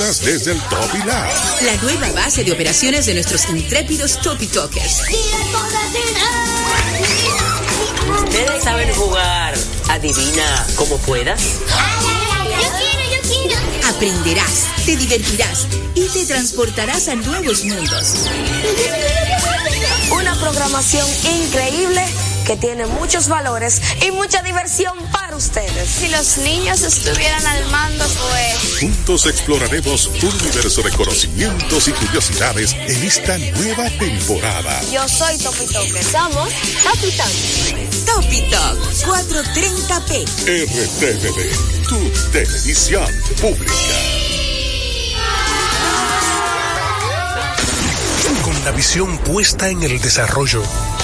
desde el Top y La. La nueva base de operaciones de nuestros intrépidos Topi Talkers. Ustedes saben jugar. Adivina cómo puedas. Yo quiero, yo quiero. Aprenderás, te divertirás y te transportarás a nuevos mundos. Una programación increíble que tiene muchos valores y mucha diversión para ustedes. Si los niños estuvieran al mando. Juntos exploraremos un universo de conocimientos y curiosidades en esta nueva temporada. Yo soy Topi Toque. Somos Topi Toque. Topi Talk 430p. RTVD, tu televisión pública. Con la visión puesta en el desarrollo,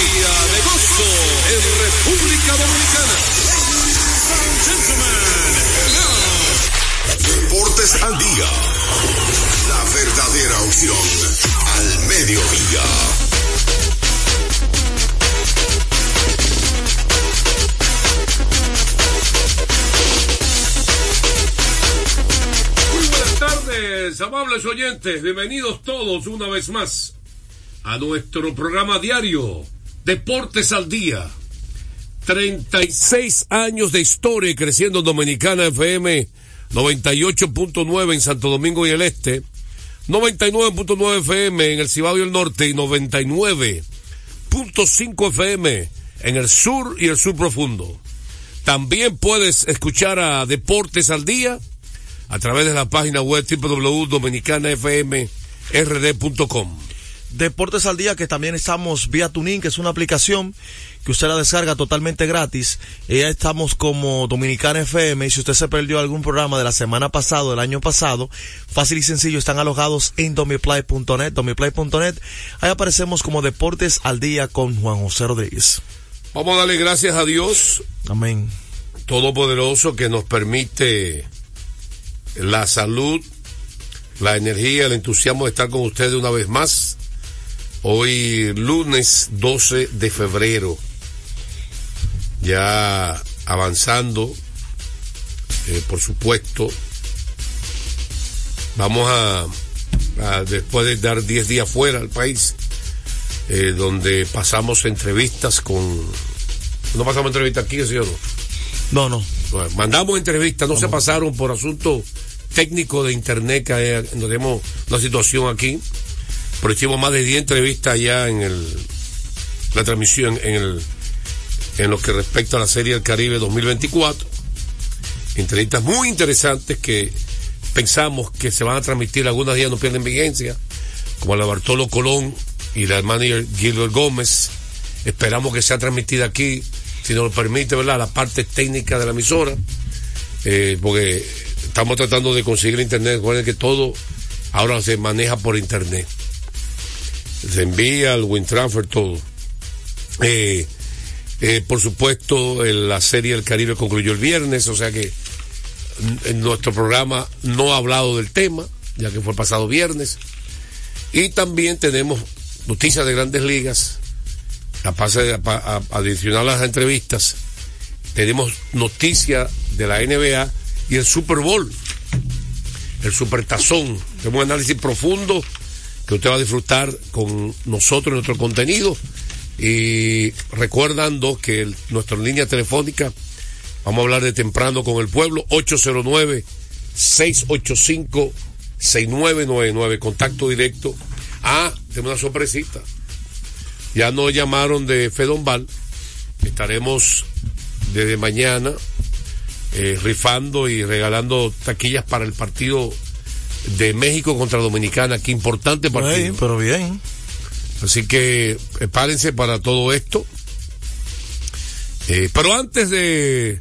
Día de gozo en República Dominicana. Deportes al día. La verdadera opción al mediodía. Muy buenas tardes, amables oyentes. Bienvenidos todos una vez más a nuestro programa diario Deportes al Día. 36 años de historia y creciendo en Dominicana FM 98.9 en Santo Domingo y el Este, 99.9 FM en el Cibao y el Norte y 99.5 FM en el sur y el sur profundo. También puedes escuchar a Deportes al Día a través de la página web www.dominicanafmrd.com. Deportes al Día, que también estamos vía Tuning, que es una aplicación que usted la descarga totalmente gratis. Ya estamos como Dominicana FM. Y si usted se perdió algún programa de la semana pasada, del año pasado, fácil y sencillo, están alojados en domiplay.net, domiplay.net. Ahí aparecemos como Deportes al Día con Juan José Rodríguez. Vamos a darle gracias a Dios Amén. Todopoderoso que nos permite la salud, la energía, el entusiasmo de estar con ustedes una vez más. Hoy lunes 12 de febrero, ya avanzando, eh, por supuesto, vamos a, a, después de dar 10 días fuera al país, eh, donde pasamos entrevistas con... No pasamos entrevistas aquí, ¿sí o no? No, no. Bueno, mandamos entrevistas, no se pasaron por asunto técnico de internet que hay, no tenemos una situación aquí, pero hicimos más de 10 entrevistas ya en la transmisión en el lo que respecta a la Serie del Caribe 2024. Entrevistas muy interesantes que pensamos que se van a transmitir, algunos días no pierden vigencia, como la Bartolo Colón y la hermana Gilbert Gómez. Esperamos que sea transmitida aquí, si nos lo permite, ¿verdad? La parte técnica de la emisora, eh, porque estamos tratando de conseguir internet. Recuerden que todo ahora se maneja por internet. Se envía el WinTransfer, todo. Eh, eh, por supuesto, la serie del Caribe concluyó el viernes, o sea que en nuestro programa no ha hablado del tema, ya que fue pasado viernes. Y también tenemos noticias de grandes ligas, adicional a las entrevistas, tenemos noticias de la NBA y el Super Bowl, el Super Tazón. Tenemos un análisis profundo que usted va a disfrutar con nosotros nuestro contenido. Y recordando que el, nuestra línea telefónica, vamos a hablar de temprano con el pueblo, 809-685-6999, contacto directo. Ah, tenemos una sorpresita. Ya nos llamaron de Fedombal, estaremos desde mañana eh, rifando y regalando taquillas para el partido de México contra Dominicana, qué importante partido. Bien, pero bien. Así que prepárense para todo esto. Eh, pero antes de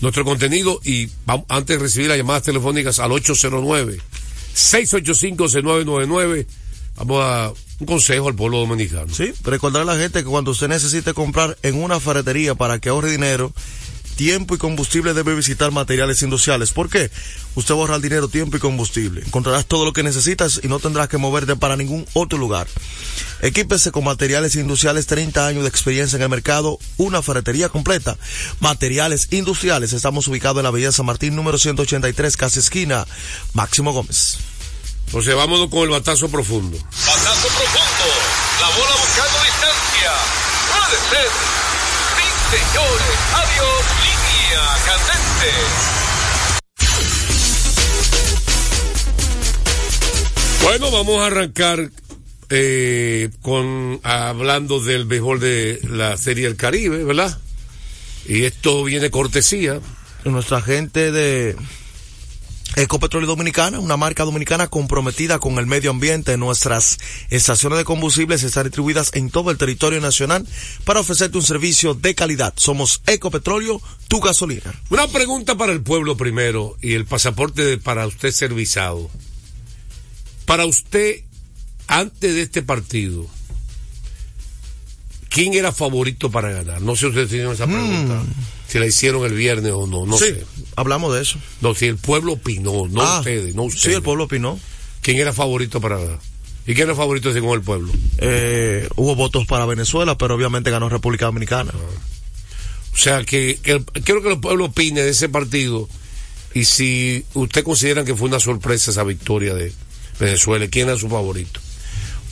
nuestro contenido y vamos- antes de recibir las llamadas telefónicas al 809-685-6999, vamos a un consejo al pueblo dominicano. Sí, recordar a la gente que cuando usted necesite comprar en una ferretería para que ahorre dinero, tiempo y combustible debe visitar materiales industriales. ¿Por qué? Usted va a ahorrar dinero, tiempo y combustible. Encontrarás todo lo que necesitas y no tendrás que moverte para ningún otro lugar. Equípese con materiales industriales, 30 años de experiencia en el mercado, una ferretería completa. Materiales industriales, estamos ubicados en la Avenida San Martín, número 183, casi esquina, Máximo Gómez. Entonces vámonos con el batazo profundo. Batazo profundo. La bola buscando distancia. Puede ser. Sí, señores. Adiós. Línea candente. Bueno, vamos a arrancar eh, con hablando del béisbol de la Serie del Caribe, ¿verdad? Y esto viene cortesía. Nuestra gente de Ecopetróleo Dominicana, una marca dominicana comprometida con el medio ambiente. Nuestras estaciones de combustibles están distribuidas en todo el territorio nacional para ofrecerte un servicio de calidad. Somos Ecopetróleo, tu gasolina. Una pregunta para el pueblo primero y el pasaporte de- para usted ser visado. Para usted, antes de este partido, ¿quién era favorito para ganar? No sé si ustedes tienen esa pregunta. Si la hicieron el viernes o no, no sí, sé. hablamos de eso. No, si el pueblo opinó, no Ah, ustedes, no ustedes. Sí, el pueblo opinó. ¿Quién era favorito para? ¿Y quién era favorito según el pueblo? Eh, hubo votos para Venezuela, pero obviamente ganó República Dominicana. O sea, que, que el- quiero que el pueblo opine de ese partido y si usted considera que fue una sorpresa esa victoria de Venezuela, ¿quién era su favorito?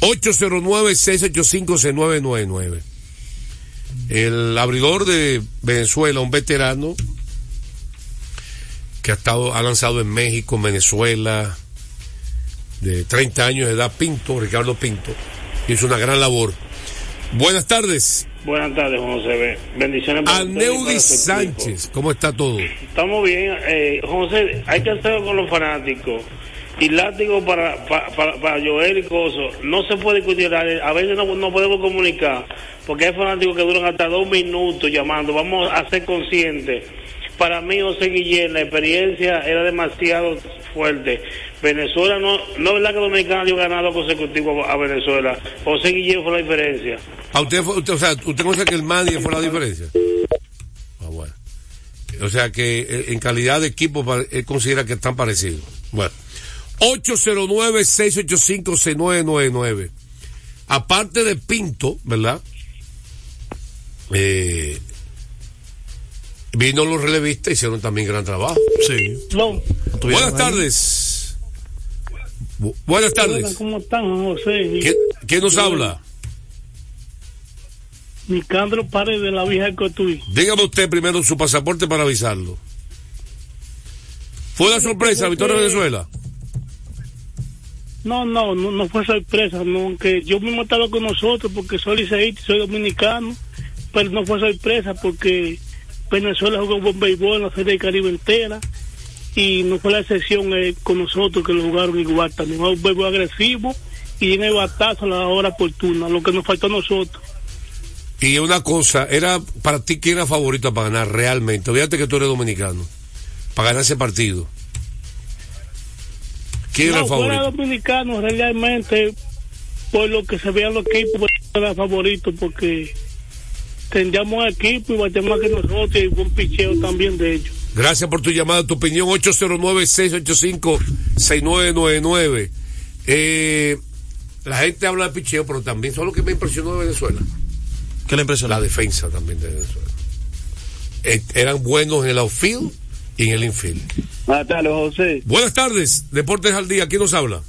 809-685-6999. El abridor de Venezuela, un veterano que ha estado, ha lanzado en México, en Venezuela, de 30 años de edad, Pinto, Ricardo Pinto, hizo una gran labor. Buenas tardes. Buenas tardes, José. Bendiciones para Aneudi equipo. Sánchez, ¿cómo está todo? Estamos bien. Eh, José, hay que hacerlo con los fanáticos. Y látigo para, para, para, Joel y Coso. No se puede discutir. A veces no, no podemos comunicar. Porque hay fanáticos que duran hasta dos minutos llamando. Vamos a ser conscientes. Para mí, José Guillén, la experiencia era demasiado fuerte. Venezuela no, no es verdad que Dominicana dio ganado consecutivo a Venezuela. José Guillén fue la diferencia. ¿A usted, fue- usted, o sea, ¿usted conoce que el manager fue la diferencia? Ah, bueno. O sea que eh, en calidad de equipo él considera que están parecidos. Bueno. 809-685-6999. Aparte de Pinto, ¿verdad? Eh, vino los relevistas, hicieron también gran trabajo. Sí. Buenas tardes. Bu- buenas tardes. ¿Cómo están, José? ¿Quién, quién nos habla? Nicandro Pared de la vieja Cotuí. Dígame usted primero su pasaporte para avisarlo. ¿Fue una sorpresa la victoria de Venezuela? No, no, no, no fue sorpresa, no, que yo mismo estaba con nosotros porque soy liceísta soy dominicano, pero no fue sorpresa porque Venezuela jugó buen béisbol en la Serie del Caribe entera y no fue la excepción eh, con nosotros que lo jugaron igual también, fue un béisbol agresivo y en el batazo a la hora oportuna, lo que nos faltó a nosotros. Y una cosa, era para ti quién era favorito para ganar realmente. Fíjate que tú eres dominicano. Para ganar ese partido. ¿Quién era no, el fuera favorito? dominicano realmente por lo que se vean los equipos pues, era favorito porque tendríamos equipo y bateamos más que nosotros y buen picheo también de ellos. Gracias por tu llamada, tu opinión. 809-685-6999. Eh, la gente habla de picheo, pero también son lo que me impresionó de Venezuela. ¿Qué le impresionó? La defensa también de Venezuela. Eh, eran buenos en el outfield en el infield. Buenas tardes, José. Buenas tardes, Deportes al Día. ¿Quién nos habla?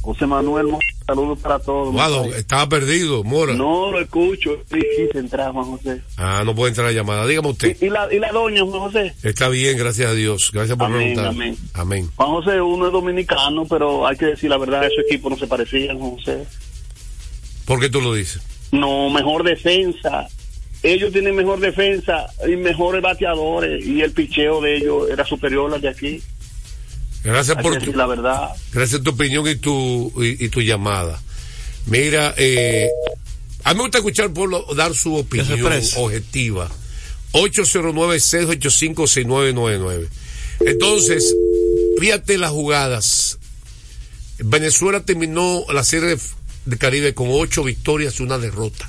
José Manuel, Mo- saludos para todos. Guado, estaba perdido, Mora. No lo escucho, es difícil entrar, Juan José. Ah, no puede entrar la llamada. Dígame usted. ¿Y la, y la doña, Juan José? Está bien, gracias a Dios. Gracias por Amén, preguntar. amén. Amén. Juan José, uno es dominicano, pero hay que decir la verdad, esos equipos no se parecían, Juan José. ¿Por qué tú lo dices? No, mejor defensa. Ellos tienen mejor defensa y mejores bateadores y el picheo de ellos era superior al de aquí. Gracias Hay por tu, la verdad. gracias tu opinión y tu, y, y tu llamada. Mira, eh, a mí me gusta escuchar al pueblo dar su opinión objetiva. 809-685-6999. Entonces, fíjate las jugadas. Venezuela terminó la serie de Caribe con ocho victorias y una derrota.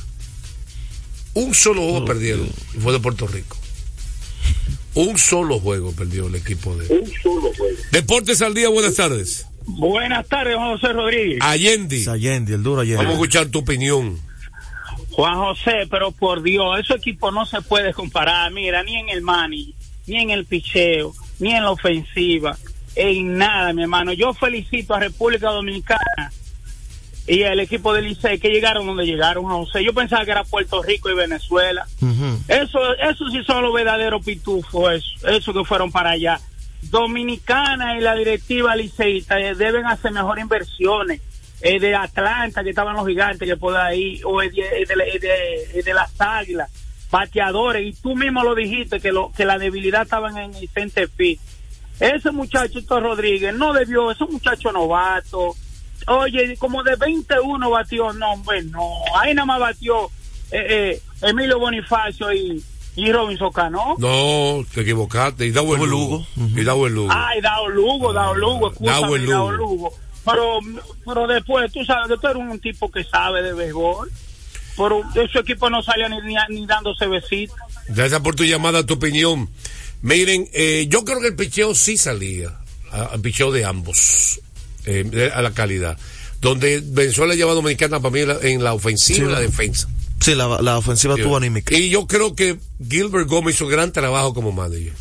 Un solo juego perdieron y fue de Puerto Rico. Un solo juego perdió el equipo de. Un solo juego. Deportes al día, buenas tardes. Buenas tardes, Juan José Rodríguez. Allende. Allende, el duro Allende. Vamos a escuchar tu opinión. Juan José, pero por Dios, ese equipo no se puede comparar, mira, ni en el mani, ni en el picheo, ni en la ofensiva, en nada, mi hermano. Yo felicito a República Dominicana y al equipo del Licey que llegaron donde llegaron, Juan José. Yo pensaba que era Puerto Rico y Venezuela. Eso, eso sí son los verdaderos pitufos, eso, eso que fueron para allá. Dominicana y la directiva liceísta eh, deben hacer mejor inversiones. Eh, de Atlanta, que estaban los gigantes, que por ahí, o de, de, de- de- de las águilas, bateadores, y tú mismo lo dijiste, que, lo, que la debilidad estaban en el Centerfield. Ese muchachito Rodríguez no debió, ese muchacho novato, oye, como de 21 batió, no, hombre, no, ahí nada más batió eh, eh, Emilio Bonifacio y, y Robinson Cano. No, te equivocaste. Y Dao el Lugo. Y Dao el Lugo. Ay, Dao Lugo, Dao Lugo, Dao escúchame, el Lugo. Lugo. Pero, pero después, tú sabes que tú eres un tipo que sabe de béisbol. Pero ese equipo no salió ni, ni, ni dándose besitos. Gracias por tu llamada, tu opinión. Miren, eh, yo creo que el picheo sí salía, al picheo de ambos, eh, a la calidad. Donde Venezuela lleva a Dominicana para mí en la, en la ofensiva Sí, y la defensa. Sí, la, la ofensiva tuvo anímica. Y yo creo que Gilbert Gómez hizo gran trabajo como manager.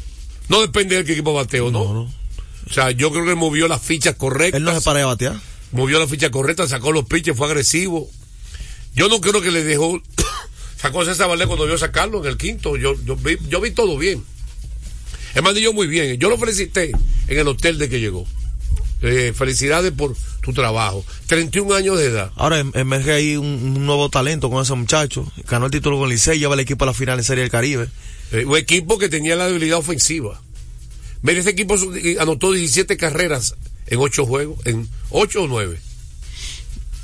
No depende del que equipo bateo, ¿no? O sea, yo creo que movió las fichas correctas. Él no se para de batear. Movió las fichas correctas, sacó los pitches, fue agresivo. Yo no creo que le dejó. sacó a César Valdés cuando vio sacarlo en el quinto. Yo, yo, vi, yo vi todo bien. Es más, yo muy bien. Yo lo felicité en el hotel de que llegó. Eh, felicidades por tu trabajo. 31 años de edad. Ahora em- emerge ahí un, un nuevo talento con ese muchacho. Ganó el título con Licey, lleva el equipo a la final en Serie del Caribe. Eh, un equipo que tenía la debilidad ofensiva. Mira, ese equipo eh, anotó 17 carreras en 8 juegos. ¿En 8 o 9?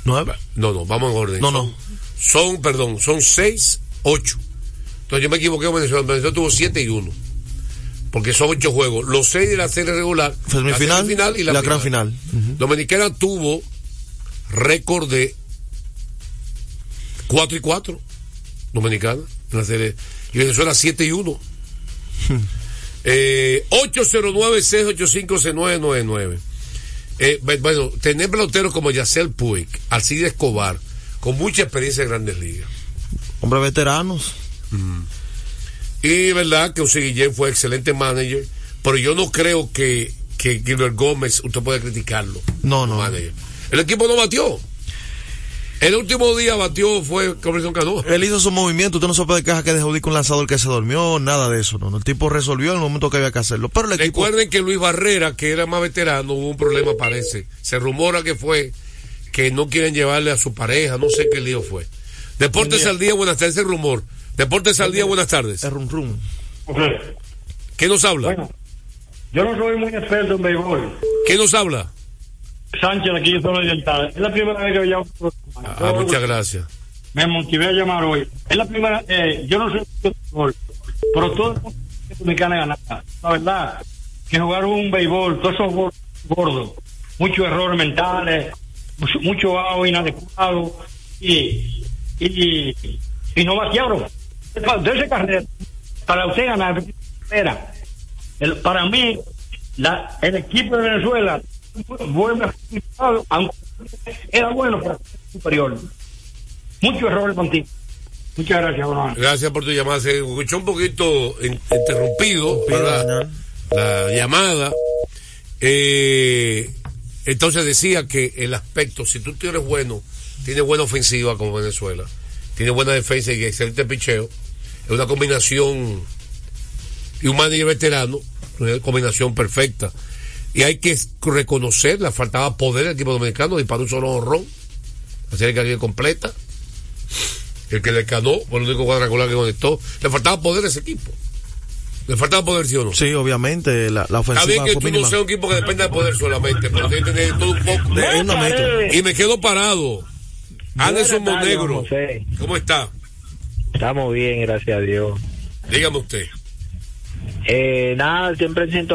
¿Nueve? No, no, vamos en orden. No, Son- Son, perdón, son 6, 8. Entonces yo me equivoqué con Venezuela. Venezuela tuvo 7 y 1. Porque son 8 juegos. Los 6 de la serie regular. Semifinal la semifinal y la, la gran final. Dominicana tuvo récord de 4 y 4. Dominicana en la serie. Y Venezuela 7 y 1. Eh, 809-685-6999. Eh, bu- bueno, tener peloteros como Yacel Puig, Alcide Escobar, con mucha experiencia en grandes ligas. Hombres veteranos. Y verdad que José Guillén fue excelente manager, pero yo no creo que, que Gilbert Gómez, usted puede criticarlo. No, no. Manager. El equipo no batió. El último día batió fue Robinson Cano. Él hizo su movimiento, usted no se puede quejar que dejó de ir con un lanzador que se durmió, nada de eso. No, No, el tipo resolvió en el momento que había que hacerlo. Pero el equipo. Recuerden que Luis Barrera, que era más veterano, hubo un problema, parece. Se rumora que fue que no quieren llevarle a su pareja, no sé qué lío fue. Deportes al día, buenas tardes, ese rumor. Deportes al día, buenas tardes. El rum rum. ¿Qué nos habla? Bueno, yo no soy muy experto en béisbol. ¿Qué nos habla? Sánchez, aquí de Zona Oriental. Es la primera vez que voy a un programa. Ah, muchas gracias. Me motivé a llamar hoy. Es la primera. Eh, yo no soy de béisbol, pero todo el mundo dominicana ganaba. La verdad, que jugaron un béisbol, todos esos gordos, muchos errores mentales, mucho, mucho agua inadecuado y, y, y no vaciaron. Para usted ganar carrera. El, para mí, la, el equipo de Venezuela vuelve aunque era bueno, pero superior. Mucho error contigo. Muchas gracias, Gracias por tu llamada. Se escuchó un poquito interrumpido. La llamada. Eh, entonces decía que el aspecto, si tú tienes bueno, tienes buena ofensiva como Venezuela, tienes buena defensa y excelente picheo, es una combinación y un manager veterano, una combinación perfecta. Y hay que reconocer, le faltaba poder al equipo dominicano, disparó un solo horrón, hacer el Caribe completa. El que le ganó, fue el único cuadrangular que conectó. Le faltaba poder a ese equipo. Le faltaba poder, ¿sí o no? Sí, obviamente, la, la Está ofensiva bien que fue tú no seas un equipo que dependa de poder solamente, pero tiene que tener todo un poco. De- es una mezcla. Y me quedo parado. Anderson Monegro. ¿cómo está? Estamos bien, gracias a Dios. Dígame usted. Eh, nada, siempre siento